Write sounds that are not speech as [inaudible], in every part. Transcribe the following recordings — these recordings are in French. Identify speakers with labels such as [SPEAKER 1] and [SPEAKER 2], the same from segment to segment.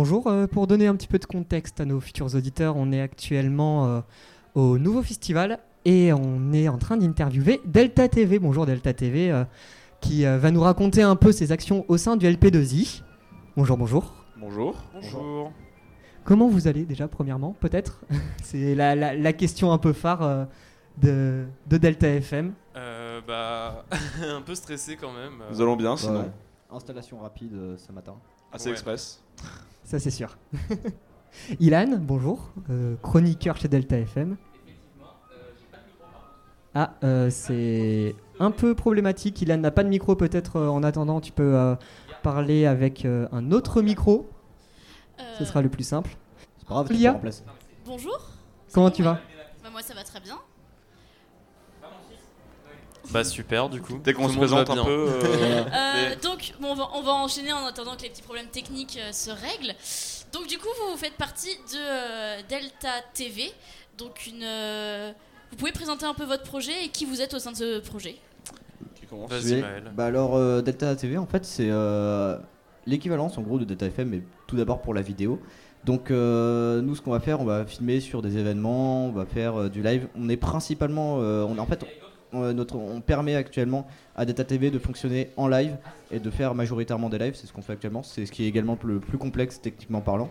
[SPEAKER 1] Bonjour, euh, pour donner un petit peu de contexte à nos futurs auditeurs, on est actuellement euh, au nouveau festival et on est en train d'interviewer Delta TV. Bonjour Delta TV, euh, qui euh, va nous raconter un peu ses actions au sein du LP2I. Bonjour, bonjour.
[SPEAKER 2] Bonjour.
[SPEAKER 3] Bonjour.
[SPEAKER 1] Comment vous allez déjà, premièrement, peut-être? [laughs] C'est la, la- la question un peu phare euh, de, de Delta FM.
[SPEAKER 3] Euh, bah, [laughs] un peu stressé quand même.
[SPEAKER 2] Nous allons bien sinon.
[SPEAKER 4] Ouais. Installation rapide euh, ce matin.
[SPEAKER 2] Assez
[SPEAKER 3] Ouais.
[SPEAKER 2] express.
[SPEAKER 1] Ça, c'est sûr. [laughs] Ilan, bonjour, euh, chroniqueur chez Delta FM. Ah, euh, c'est un peu problématique. Ilan n'a pas de micro, peut-être euh, en attendant, tu peux euh, parler avec euh, un autre micro. Ce
[SPEAKER 5] Euh,
[SPEAKER 1] sera le plus simple.
[SPEAKER 4] C'est pas grave, tu
[SPEAKER 1] Lia
[SPEAKER 4] peux remplacer.
[SPEAKER 5] Bonjour.
[SPEAKER 1] Comment tu vas?
[SPEAKER 5] Bah, moi ça va très bien.
[SPEAKER 3] Bah super du coup.
[SPEAKER 2] Dès qu'on se présente un peu. euh,
[SPEAKER 5] Euh, [laughs] [laughs] Donc bon, on, va, on va enchaîner en attendant que les petits problèmes techniques euh, se règlent. Donc du coup vous faites partie de euh, Delta TV. Donc une, euh, vous pouvez présenter un peu votre projet et qui vous êtes au sein de ce projet.
[SPEAKER 2] qui commence
[SPEAKER 3] Vas-y,
[SPEAKER 4] Oui.
[SPEAKER 3] Maël.
[SPEAKER 4] Bah alors euh, Delta TV en fait c'est euh, l'équivalence en gros de Delta FM mais tout d'abord pour la vidéo. Donc euh, nous ce qu'on va faire on va filmer sur des événements, on va faire euh, du live. On est principalement euh, on en fait on, notre, on permet actuellement à Delta TV de fonctionner en live et de faire majoritairement des lives, c'est ce qu'on fait actuellement, c'est ce qui est également le plus complexe techniquement parlant.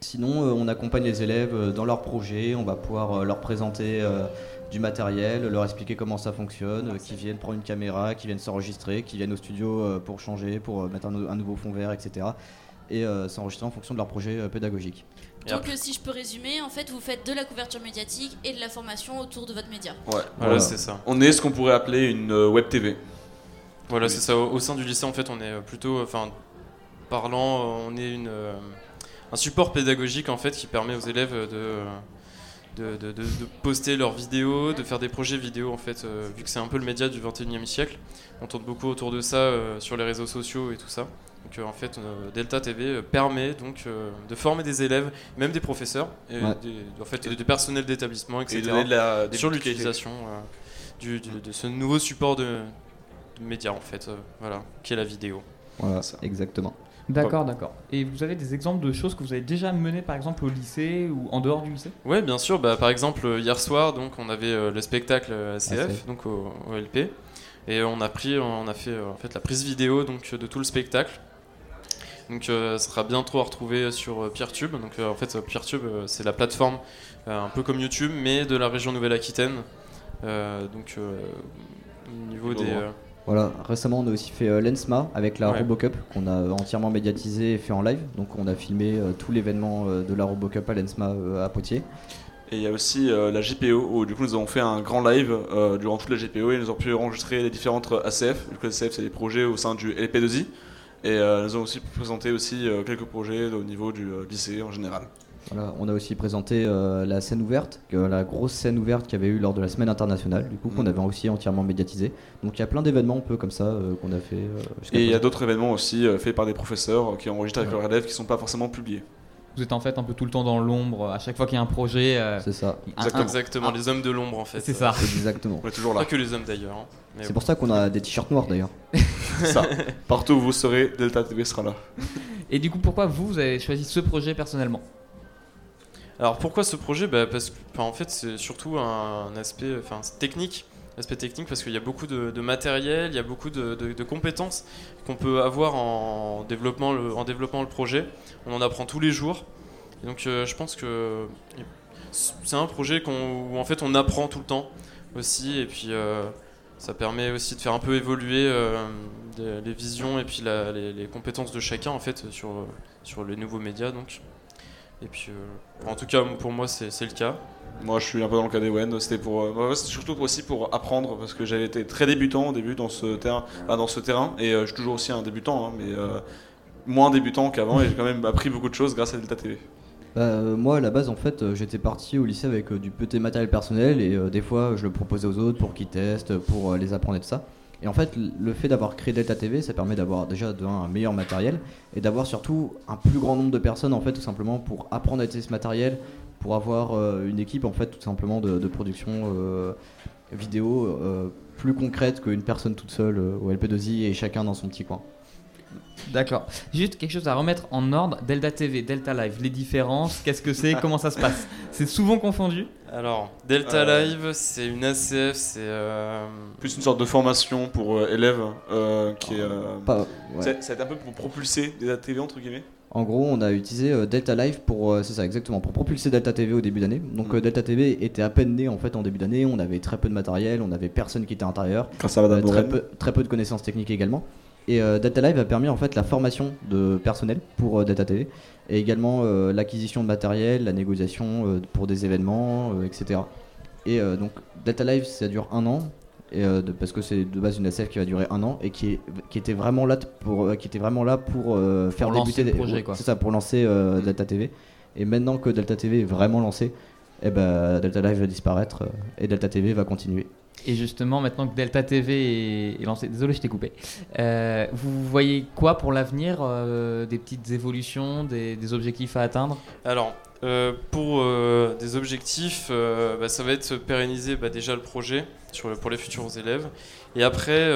[SPEAKER 4] Sinon, euh, on accompagne les élèves euh, dans leurs projets, on va pouvoir euh, leur présenter euh, du matériel, leur expliquer comment ça fonctionne, euh, qu'ils viennent prendre une caméra, qu'ils viennent s'enregistrer, qu'ils viennent au studio euh, pour changer, pour euh, mettre un nouveau fond vert, etc. Et euh, s'enregistrer en fonction de leur projet euh, pédagogique.
[SPEAKER 5] Donc euh, si je peux résumer, en fait vous faites de la couverture médiatique et de la formation autour de votre média.
[SPEAKER 2] Ouais.
[SPEAKER 3] Voilà,
[SPEAKER 4] Voilà.
[SPEAKER 3] c'est ça.
[SPEAKER 2] On est ce qu'on pourrait appeler une euh, web TV.
[SPEAKER 3] Voilà,
[SPEAKER 2] Oui.
[SPEAKER 3] c'est ça. Au, au sein du lycée, en fait, on est euh, plutôt, enfin, parlant, on est une, euh, un support pédagogique en fait qui permet aux élèves de, de, de- de- de poster leurs vidéos, de faire des projets vidéo en fait, euh, vu que c'est un peu le média du 21e siècle. On tourne beaucoup autour de ça euh, sur les réseaux sociaux et tout ça. Donc euh, en fait, euh, Delta TV euh, permet donc euh, de former des élèves, même des professeurs, et
[SPEAKER 4] Ouais.
[SPEAKER 3] des, en fait, du personnel d'établissement, etc.
[SPEAKER 2] Et donner de la, des
[SPEAKER 3] sur l'utilisation euh, du- du- de ce nouveau support de, de médias en fait, euh, voilà, qui est la vidéo.
[SPEAKER 4] Voilà,
[SPEAKER 2] Ça.
[SPEAKER 4] exactement.
[SPEAKER 6] D'accord, d'accord. Et vous avez des exemples de choses que vous avez déjà menées par exemple au lycée ou en dehors du lycée?
[SPEAKER 3] Ouais, bien sûr. Bah, par exemple, hier soir, donc on avait euh, le spectacle ACF,
[SPEAKER 4] ACF.
[SPEAKER 3] donc au, au LP, et on a pris, on a fait euh, en fait la prise vidéo donc de tout le spectacle. Donc, euh, ça sera bientôt à retrouver sur euh, PeerTube. Donc, euh, en fait, euh, PeerTube, euh, c'est la plateforme euh, un peu comme YouTube, mais de la région Nouvelle-Aquitaine. Euh, donc, euh, au niveau des, euh,
[SPEAKER 4] Voilà, récemment on a aussi fait euh, l'ENSMA avec la
[SPEAKER 3] Ouais.
[SPEAKER 4] Robocup qu'on a entièrement médiatisé et fait en live. Donc on a filmé euh, tout l'événement euh, de la Robocup à l'ENSMA euh, à Poitiers.
[SPEAKER 2] Et il y a aussi euh, la GPO où du coup nous avons fait un grand live euh, durant toute la GPO et nous avons pu enregistrer les différentes ACF. Du coup, les ACF c'est des projets au sein du LP2I. Et euh, nous avons aussi présenté aussi euh, quelques projets au niveau du euh, lycée en général.
[SPEAKER 4] Voilà, on a aussi présenté euh, la scène ouverte, la grosse scène ouverte qu'il y avait eu lors de la semaine internationale, du coup qu'on
[SPEAKER 2] Mm.
[SPEAKER 4] avait aussi entièrement médiatisé. Donc il y a plein d'événements un peu comme ça euh, qu'on a fait. euh,
[SPEAKER 2] Et il y a d'autres événements aussi euh, faits par des professeurs euh, qui enregistrent avec
[SPEAKER 4] Ouais.
[SPEAKER 2] leurs élèves qui ne sont pas forcément publiés.
[SPEAKER 6] Vous êtes en fait un peu tout le temps dans l'ombre à chaque fois qu'il y a un projet. euh,
[SPEAKER 4] C'est ça,
[SPEAKER 6] un-
[SPEAKER 2] Exactement.
[SPEAKER 6] un-
[SPEAKER 3] exactement, les hommes de l'ombre en fait.
[SPEAKER 6] C'est ça.
[SPEAKER 4] exactement.
[SPEAKER 2] On est toujours
[SPEAKER 3] Pas
[SPEAKER 2] là.
[SPEAKER 3] que les hommes d'ailleurs. hein.
[SPEAKER 4] C'est
[SPEAKER 3] bon.
[SPEAKER 4] pour ça qu'on a des t-shirts noirs d'ailleurs. [laughs]
[SPEAKER 2] ça. [laughs] Partout où vous serez, Delta TV sera là.
[SPEAKER 6] Et du coup, pourquoi vous, vous avez choisi ce projet personnellement?
[SPEAKER 3] Alors pourquoi ce projet? Bah, Parce que en fait c'est surtout un, aspect enfin, technique. Aspect technique parce qu'il y a beaucoup de, de matériel, il y a beaucoup de, de- de compétences qu'on peut avoir en développement, le, en développant le projet. On en apprend tous les jours. Et donc euh, je pense que c'est un projet qu'on, où en fait on apprend tout le temps aussi et puis euh, ça permet aussi de faire un peu évoluer euh, les visions et puis la- les, compétences de chacun en fait sur, sur les nouveaux médias donc. Et puis, euh, en tout cas, pour moi, c'est le cas.
[SPEAKER 2] Moi, je suis un peu dans le cas d'Ewen. C'était pour, euh, surtout aussi pour apprendre parce que j'avais été très débutant au début dans ce terrain, dans ce terrain, et je suis toujours aussi un débutant, hein, mais moins débutant qu'avant, et j'ai quand même appris beaucoup de choses grâce à Delta TV.
[SPEAKER 4] Bah, euh, moi à la base en fait euh, j'étais parti au lycée avec euh, du petit matériel personnel et des fois je le proposais aux autres pour qu'ils testent, pour les apprendre et tout ça. Et en fait le fait d'avoir créé Delta TV ça permet d'avoir déjà de un, meilleur matériel et d'avoir surtout un plus grand nombre de personnes en fait tout simplement pour apprendre à utiliser ce matériel, pour avoir une équipe en fait tout simplement de, production vidéo plus concrète qu'une personne toute seule au LP2I et chacun dans son petit coin.
[SPEAKER 6] D'accord. Juste quelque chose à remettre en ordre. Delta TV, Delta Live, les différences, qu'est-ce que c'est, comment ça se passe [laughs] C'est souvent confondu
[SPEAKER 3] Alors, Delta
[SPEAKER 2] Euh.
[SPEAKER 3] Live, c'est une ACF, c'est. euh,
[SPEAKER 2] Plus une sorte de formation pour euh, élèves euh, qui est. euh,
[SPEAKER 4] Pas- ouais.
[SPEAKER 2] ça- Ça a été un peu pour propulser des ATV entre guillemets.
[SPEAKER 4] En gros, on a utilisé euh, Delta Live pour, euh, c'est ça exactement, pour propulser Delta TV au début d'année. Donc
[SPEAKER 2] Mm.
[SPEAKER 4] euh, Delta TV était à peine né en fait en début d'année. On avait très peu de matériel, on avait personne qui était à l'intérieur,
[SPEAKER 2] Grâce à
[SPEAKER 4] euh,
[SPEAKER 2] Madame
[SPEAKER 4] très peu, très peu de connaissances techniques également. Et euh, Delta Live a permis en fait la formation de personnel pour euh, Delta TV et également euh, l'acquisition de matériel, la négociation euh, pour des événements, etc. Et euh, donc Delta Live ça dure un an. Et, de- parce que c'est de base une SF qui va durer un an et qui, est, qui était vraiment là pour qui était vraiment là pour faire
[SPEAKER 6] Pour
[SPEAKER 4] débuter des-
[SPEAKER 6] projet, quoi.
[SPEAKER 4] c'est ça pour lancer euh, Delta TV et maintenant que Delta TV est vraiment lancé eh ben, Delta Live va disparaître et Delta TV va continuer
[SPEAKER 6] Et justement, maintenant que Delta TV est, lancé, désolé, je t'ai coupé. Euh, vous voyez quoi pour l'avenir euh, Des petites évolutions, des, objectifs à atteindre?
[SPEAKER 3] Alors, euh, pour des objectifs, bah, ça va être pérenniser bah, déjà le projet pour les futurs élèves. Et après,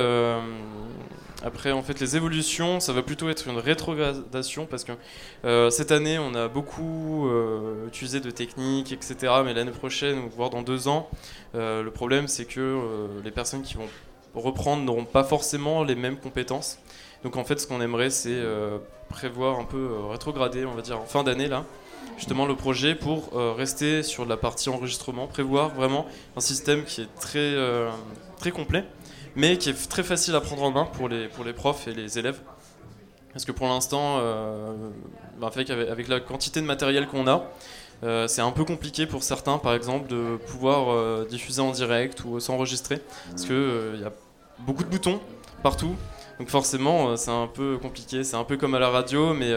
[SPEAKER 3] après, en fait, les évolutions, ça va plutôt être une rétrogradation parce que euh, cette année, on a beaucoup euh, utilisé de techniques, etc. Mais l'année prochaine, voire dans deux ans, euh, le problème, c'est que les personnes qui vont reprendre n'auront pas forcément les mêmes compétences. Donc, en fait, ce qu'on aimerait, c'est prévoir un peu rétrograder, on va dire, en fin d'année là justement le projet pour rester sur la partie enregistrement, prévoir vraiment un système qui est très, très complet, mais qui est très facile à prendre en main pour les, pour les profs et les élèves. Parce que pour l'instant, euh, bah, avec, la quantité de matériel qu'on a, euh, c'est un peu compliqué pour certains, par exemple, de pouvoir euh, diffuser en direct ou s'enregistrer, parce qu'il y a beaucoup de boutons partout. Donc forcément, c'est un peu compliqué. C'est un peu comme à la radio, mais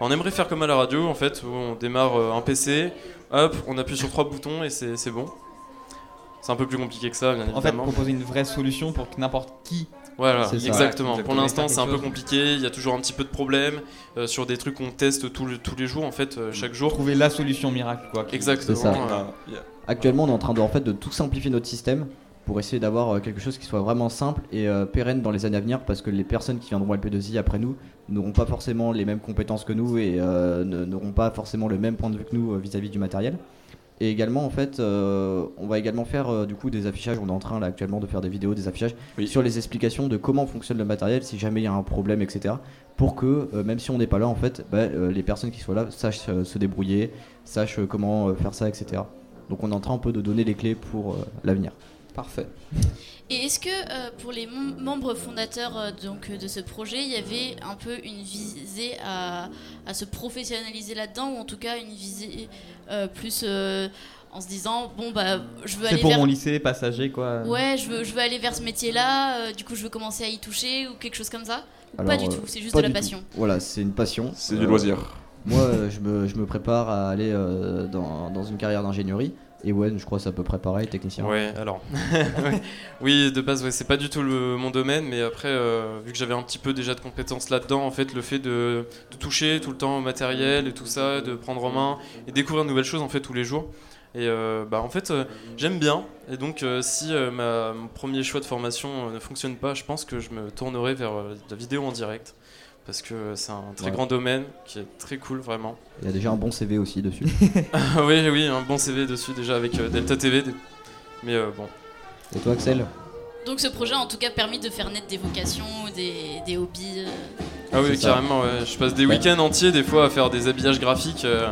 [SPEAKER 3] on aimerait faire comme à la radio, en fait, où on démarre un PC, hop, on appuie sur trois boutons et c'est bon. C'est un peu plus compliqué que ça, bien
[SPEAKER 6] En fait,
[SPEAKER 3] évidemment.
[SPEAKER 6] proposer une vraie solution pour que n'importe qui.
[SPEAKER 3] Voilà,
[SPEAKER 4] ça.
[SPEAKER 3] exactement. Pour l'instant, c'est un peu compliqué. Il y a toujours un petit peu de problèmes euh, sur des trucs qu'on teste tout le- tous les jours, en fait, euh, chaque jour.
[SPEAKER 6] Trouver la solution miracle, quoi. qui-
[SPEAKER 3] Exactement.
[SPEAKER 4] C'est ça.
[SPEAKER 3] Euh,
[SPEAKER 4] Actuellement, on est en train de, en fait, de tout simplifier notre système pour essayer d'avoir euh, quelque chose qui soit vraiment simple et euh, pérenne dans les années à venir parce que les personnes qui viendront à LP2I après nous n'auront pas forcément les mêmes compétences que nous et euh, n'auront pas forcément le même point de vue que nous euh, vis-à-vis du matériel. Et également, en fait, euh, on va également faire euh, du coup des affichages. On est en train là actuellement de faire des vidéos, des affichages
[SPEAKER 2] Oui.
[SPEAKER 4] sur les explications de comment fonctionne le matériel, si jamais il y a un problème, etc. Pour que euh, même si on n'est pas là, en fait, bah, les personnes qui soient là sachent se débrouiller, sachent comment faire ça, etc. Donc on est en train un peu de donner les clés pour l'avenir.
[SPEAKER 6] Parfait.
[SPEAKER 5] Et est-ce que euh, pour les mem- membres fondateurs euh, donc, euh, de ce projet, il y avait un peu une visée à, à se professionnaliser là-dedans, ou en tout cas une visée euh, plus euh, en se disant bon bah je veux
[SPEAKER 6] C'est
[SPEAKER 5] aller
[SPEAKER 6] pour
[SPEAKER 5] vers
[SPEAKER 6] mon lycée, passager, quoi.
[SPEAKER 5] ouais je veux je veux aller vers ce métier-là, euh, du coup je veux commencer à y toucher ou quelque chose comme ça? Ou
[SPEAKER 4] Alors,
[SPEAKER 5] pas du tout, c'est juste de la
[SPEAKER 4] tout.
[SPEAKER 5] passion.
[SPEAKER 4] Voilà, c'est une passion.
[SPEAKER 2] C'est
[SPEAKER 4] Euh,
[SPEAKER 2] du loisir.
[SPEAKER 4] Moi, euh, je me, je me prépare à aller euh, dans, dans une carrière d'ingénierie. Et ouais, je crois c'est à peu près pareil, technicien.
[SPEAKER 3] Ouais, alors. [laughs] Oui, de base, c'est pas du tout le, mon domaine, mais après, euh, vu que j'avais un petit peu déjà de compétences là-dedans, en fait, le fait de, de toucher tout le temps au matériel et tout ça, de prendre en main et découvrir de nouvelles choses, en fait, tous les jours. Et bah, en fait, j'aime bien. Et donc, si ma, mon premier choix de formation ne fonctionne pas, je pense que je me tournerai vers la vidéo en direct. Parce que c'est un très
[SPEAKER 4] Ouais.
[SPEAKER 3] grand domaine qui est très cool, vraiment.
[SPEAKER 4] Il y a déjà un bon CV aussi dessus. [laughs] [laughs]
[SPEAKER 3] Oui, oui, un bon CV dessus déjà avec euh, Delta TV. Mais euh, bon.
[SPEAKER 4] Et toi, Axel?
[SPEAKER 5] Donc ce projet a en tout cas permis de faire naître des vocations, des, des hobbies. euh.
[SPEAKER 3] Ah oui, carrément, ouais. Je passe des
[SPEAKER 4] Ouais.
[SPEAKER 3] week-ends entiers des fois à faire des habillages graphiques euh,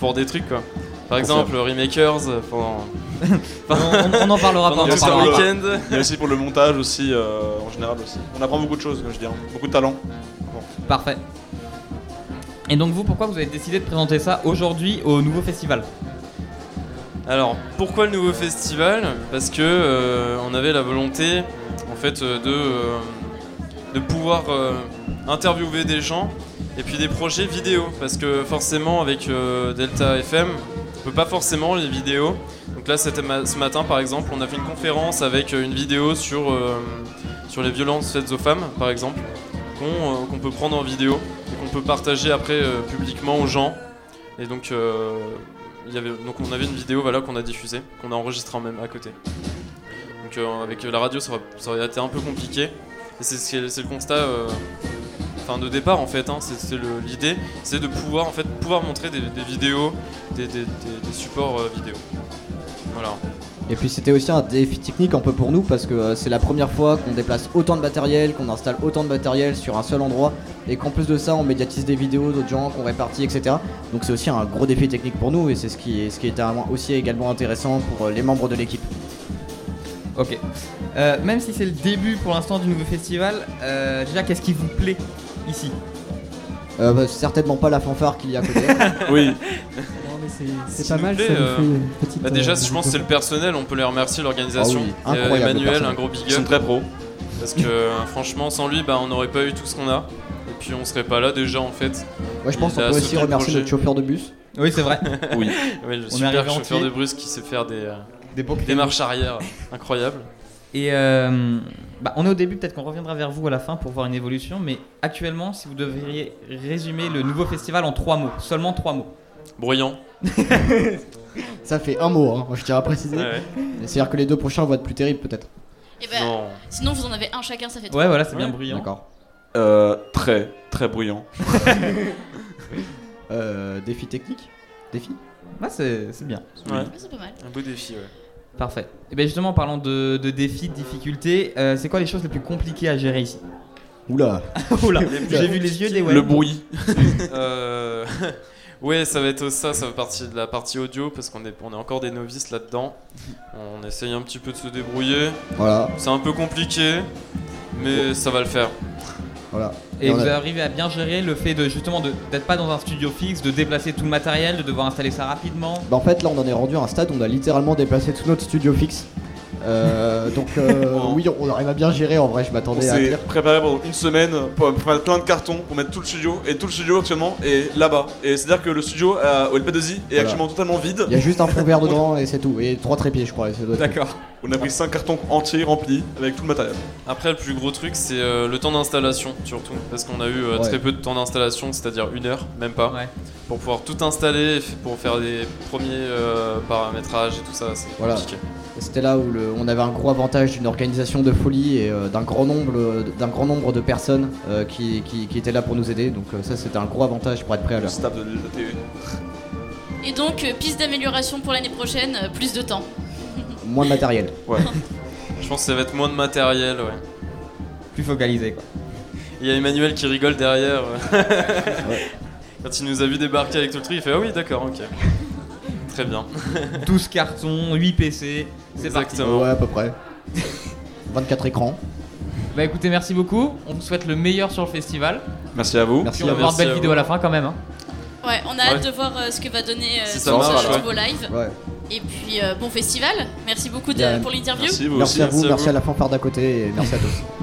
[SPEAKER 3] pour des trucs quoi. Par exemple, Remakers pendant, [laughs]
[SPEAKER 6] On, en parlera pas.
[SPEAKER 3] pendant
[SPEAKER 6] on en
[SPEAKER 3] tout
[SPEAKER 6] pas.
[SPEAKER 3] week-end.
[SPEAKER 2] Il y a aussi pour le montage aussi, euh, en général aussi. On apprend beaucoup de choses, comme je dis, hein. beaucoup de talent.
[SPEAKER 6] Parfait. Et donc vous, pourquoi vous avez décidé de présenter ça aujourd'hui au nouveau festival?
[SPEAKER 3] Alors, pourquoi le nouveau festival? Parce que euh, on avait la volonté, en fait, euh, de euh, de pouvoir interviewer des gens et puis des projets vidéo, parce que forcément avec Delta FM, on peut pas forcément les vidéos. Donc là, ce matin, par exemple, on a fait une conférence avec une vidéo sur sur les violences faites aux femmes, par exemple, qu'on euh, qu'on peut prendre en vidéo et qu'on peut partager après euh, publiquement aux gens. Et donc, euh, donc on avait une vidéo voilà, qu'on a diffusée, qu'on a enregistrée en même à côté. Donc avec la radio, ça aurait, été un peu compliqué. C'est le constat de départ en fait. Hein, c'est l'idée, c'est de pouvoir en fait pouvoir montrer des, vidéos, des, supports vidéo. Voilà.
[SPEAKER 4] Et puis c'était aussi un défi technique un peu pour nous parce que euh, c'est la première fois qu'on déplace autant de matériel, qu'on installe autant de matériel sur un seul endroit et qu'en plus de ça on médiatise des vidéos d'autres gens qu'on répartit etc. Donc c'est aussi un gros défi technique pour nous et c'est ce qui, est, ce qui était aussi également intéressant pour euh, les membres de l'équipe.
[SPEAKER 6] Ok. Euh, même si c'est le début pour l'instant du nouveau festival, euh, déjà qu'est-ce qui vous plaît ici?
[SPEAKER 4] Euh, bah, certainement pas la fanfare qu'il y a à côté. [laughs]
[SPEAKER 2] Oui, [laughs]
[SPEAKER 1] c'est- pas mal,
[SPEAKER 3] plaît,
[SPEAKER 1] ça nous
[SPEAKER 3] euh,
[SPEAKER 1] fait une petite.
[SPEAKER 3] Bah déjà,
[SPEAKER 1] euh,
[SPEAKER 3] je pense que c'est le personnel, on peut les remercier, l'organisation.
[SPEAKER 4] Ah oui,
[SPEAKER 3] euh,
[SPEAKER 4] le
[SPEAKER 3] Emmanuel, un gros big
[SPEAKER 2] ils sont
[SPEAKER 3] up.
[SPEAKER 2] très pros.
[SPEAKER 3] Parce que franchement, sans lui, bah, on n'aurait pas eu tout ce qu'on a. Et puis on serait pas là déjà en fait.
[SPEAKER 4] Moi je pense qu'on peut aussi
[SPEAKER 3] le
[SPEAKER 4] remercier
[SPEAKER 3] projet.
[SPEAKER 4] notre chauffeur de bus.
[SPEAKER 6] Oui, c'est vrai. [laughs]
[SPEAKER 2] Oui.
[SPEAKER 3] Ouais, le
[SPEAKER 6] On
[SPEAKER 3] super chauffeur
[SPEAKER 6] entier.
[SPEAKER 3] de Bruce qui sait faire des, euh,
[SPEAKER 6] Des
[SPEAKER 3] des marches arrière incroyables.
[SPEAKER 6] Et euh, bah, on est au début, peut-être qu'on reviendra vers vous à la fin pour voir une évolution. Mais actuellement, si vous devriez résumer le nouveau festival en trois mots, seulement trois mots.
[SPEAKER 3] Bruyant. [laughs]
[SPEAKER 4] Ça fait un mot, hein, je tiens à préciser.
[SPEAKER 3] Ouais, ouais.
[SPEAKER 4] C'est-à-dire que les deux prochains vont être plus terribles peut-être.
[SPEAKER 5] Et ben,
[SPEAKER 3] Non.
[SPEAKER 5] sinon vous en avez un chacun, ça fait trois.
[SPEAKER 6] Ouais, voilà, c'est bien
[SPEAKER 3] Ouais,
[SPEAKER 6] bruyant.
[SPEAKER 4] D'accord.
[SPEAKER 2] Euh, très, très bruyant. [laughs]
[SPEAKER 4] Euh, défi technique? Défi?
[SPEAKER 6] Ouais, c'est c'est bien.
[SPEAKER 3] Ouais.
[SPEAKER 5] Ouais, C'est pas mal.
[SPEAKER 3] Un beau défi, ouais.
[SPEAKER 6] Parfait. Et bien justement, en parlant de, de défis, de difficultés, euh, c'est quoi les choses les plus compliquées à gérer ici?
[SPEAKER 4] Oula [laughs]
[SPEAKER 6] Oula, j'ai vu les yeux des ouais.
[SPEAKER 2] Le bruit.
[SPEAKER 3] Euh, ouais, ça va être ça, ça va partir de la partie audio parce qu'on est, on est encore des novices là-dedans. On essaye un petit peu de se débrouiller.
[SPEAKER 4] Voilà,
[SPEAKER 3] C'est un peu compliqué, mais ça va le faire.
[SPEAKER 4] voilà.
[SPEAKER 6] Et vous
[SPEAKER 4] a-
[SPEAKER 6] arrivez à bien gérer le fait de justement de- d'être pas dans un studio fixe, de déplacer tout le matériel, de devoir installer ça rapidement.
[SPEAKER 4] Bah en fait là on en est rendu à un stade où on a littéralement déplacé tout notre studio fixe. Euh, donc euh, oui on arrive à bien gérer en vrai je
[SPEAKER 2] On
[SPEAKER 4] m'attendais à
[SPEAKER 2] s'est
[SPEAKER 4] pire.
[SPEAKER 2] préparé pendant une semaine pour mettre plein de cartons pour mettre tout le studio et tout le studio actuellement est là-bas. Et c'est-à-dire que le studio à- au LP2I est
[SPEAKER 4] Voilà.
[SPEAKER 2] actuellement totalement vide.
[SPEAKER 4] Il y a juste un fond vert [laughs] dedans et c'est tout. Et trois trépieds je crois. et ça doit être tout.
[SPEAKER 6] D'accord.
[SPEAKER 2] On a pris 5 cartons entiers remplis avec tout le matériel.
[SPEAKER 3] Après, le plus gros truc, c'est euh, le temps d'installation, surtout. Parce qu'on a eu euh,
[SPEAKER 4] Ouais.
[SPEAKER 3] très peu de temps d'installation, c'est-à-dire une heure, même pas.
[SPEAKER 6] Ouais.
[SPEAKER 3] Pour pouvoir tout installer, f- pour faire des premiers euh, paramétrages et tout ça, c'est
[SPEAKER 4] Voilà.
[SPEAKER 3] compliqué.
[SPEAKER 4] C'était là où le- on avait un gros avantage d'une organisation de folie et euh, d'un grand nombre d'un grand nombre de personnes euh, qui, qui- qui étaient là pour nous aider. Donc euh, ça c'était un gros avantage pour être prêt à l'heure.
[SPEAKER 5] Et donc, euh, piste d'amélioration pour l'année prochaine, euh, plus de temps. [laughs]
[SPEAKER 4] Moins de matériel.
[SPEAKER 2] Ouais. [laughs]
[SPEAKER 3] Je pense que ça va être moins de matériel, ouais.
[SPEAKER 6] Plus focalisé quoi.
[SPEAKER 3] Il y a Emmanuel qui rigole derrière. [laughs]
[SPEAKER 4] Ouais.
[SPEAKER 3] Quand il nous a vu débarquer avec tout le truc, il fait Ah oui, d'accord, ok. Très bien. [laughs]
[SPEAKER 6] 12 cartons, 8 PC, c'est parti.
[SPEAKER 3] Exactement.
[SPEAKER 4] Ouais à peu près. 24 écrans.
[SPEAKER 6] Bah écoutez, merci beaucoup. On vous souhaite le meilleur sur le festival.
[SPEAKER 2] Merci à vous.
[SPEAKER 4] Merci
[SPEAKER 6] Puis on va voir de
[SPEAKER 3] Merci
[SPEAKER 6] belles
[SPEAKER 3] à
[SPEAKER 6] vidéos
[SPEAKER 3] vous.
[SPEAKER 6] à la fin quand même. hein.
[SPEAKER 5] Ouais, on a hâte de voir euh, ce que va donner euh,
[SPEAKER 3] Si
[SPEAKER 5] ce
[SPEAKER 3] marche, ouais.
[SPEAKER 5] nouveau live.
[SPEAKER 4] Ouais.
[SPEAKER 5] Et puis, euh, bon festival. Merci beaucoup de- pour l'interview.
[SPEAKER 2] Merci vous
[SPEAKER 4] Merci
[SPEAKER 2] aussi.
[SPEAKER 4] à vous,
[SPEAKER 3] merci
[SPEAKER 4] à la fanfare d'à côté et merci à tous.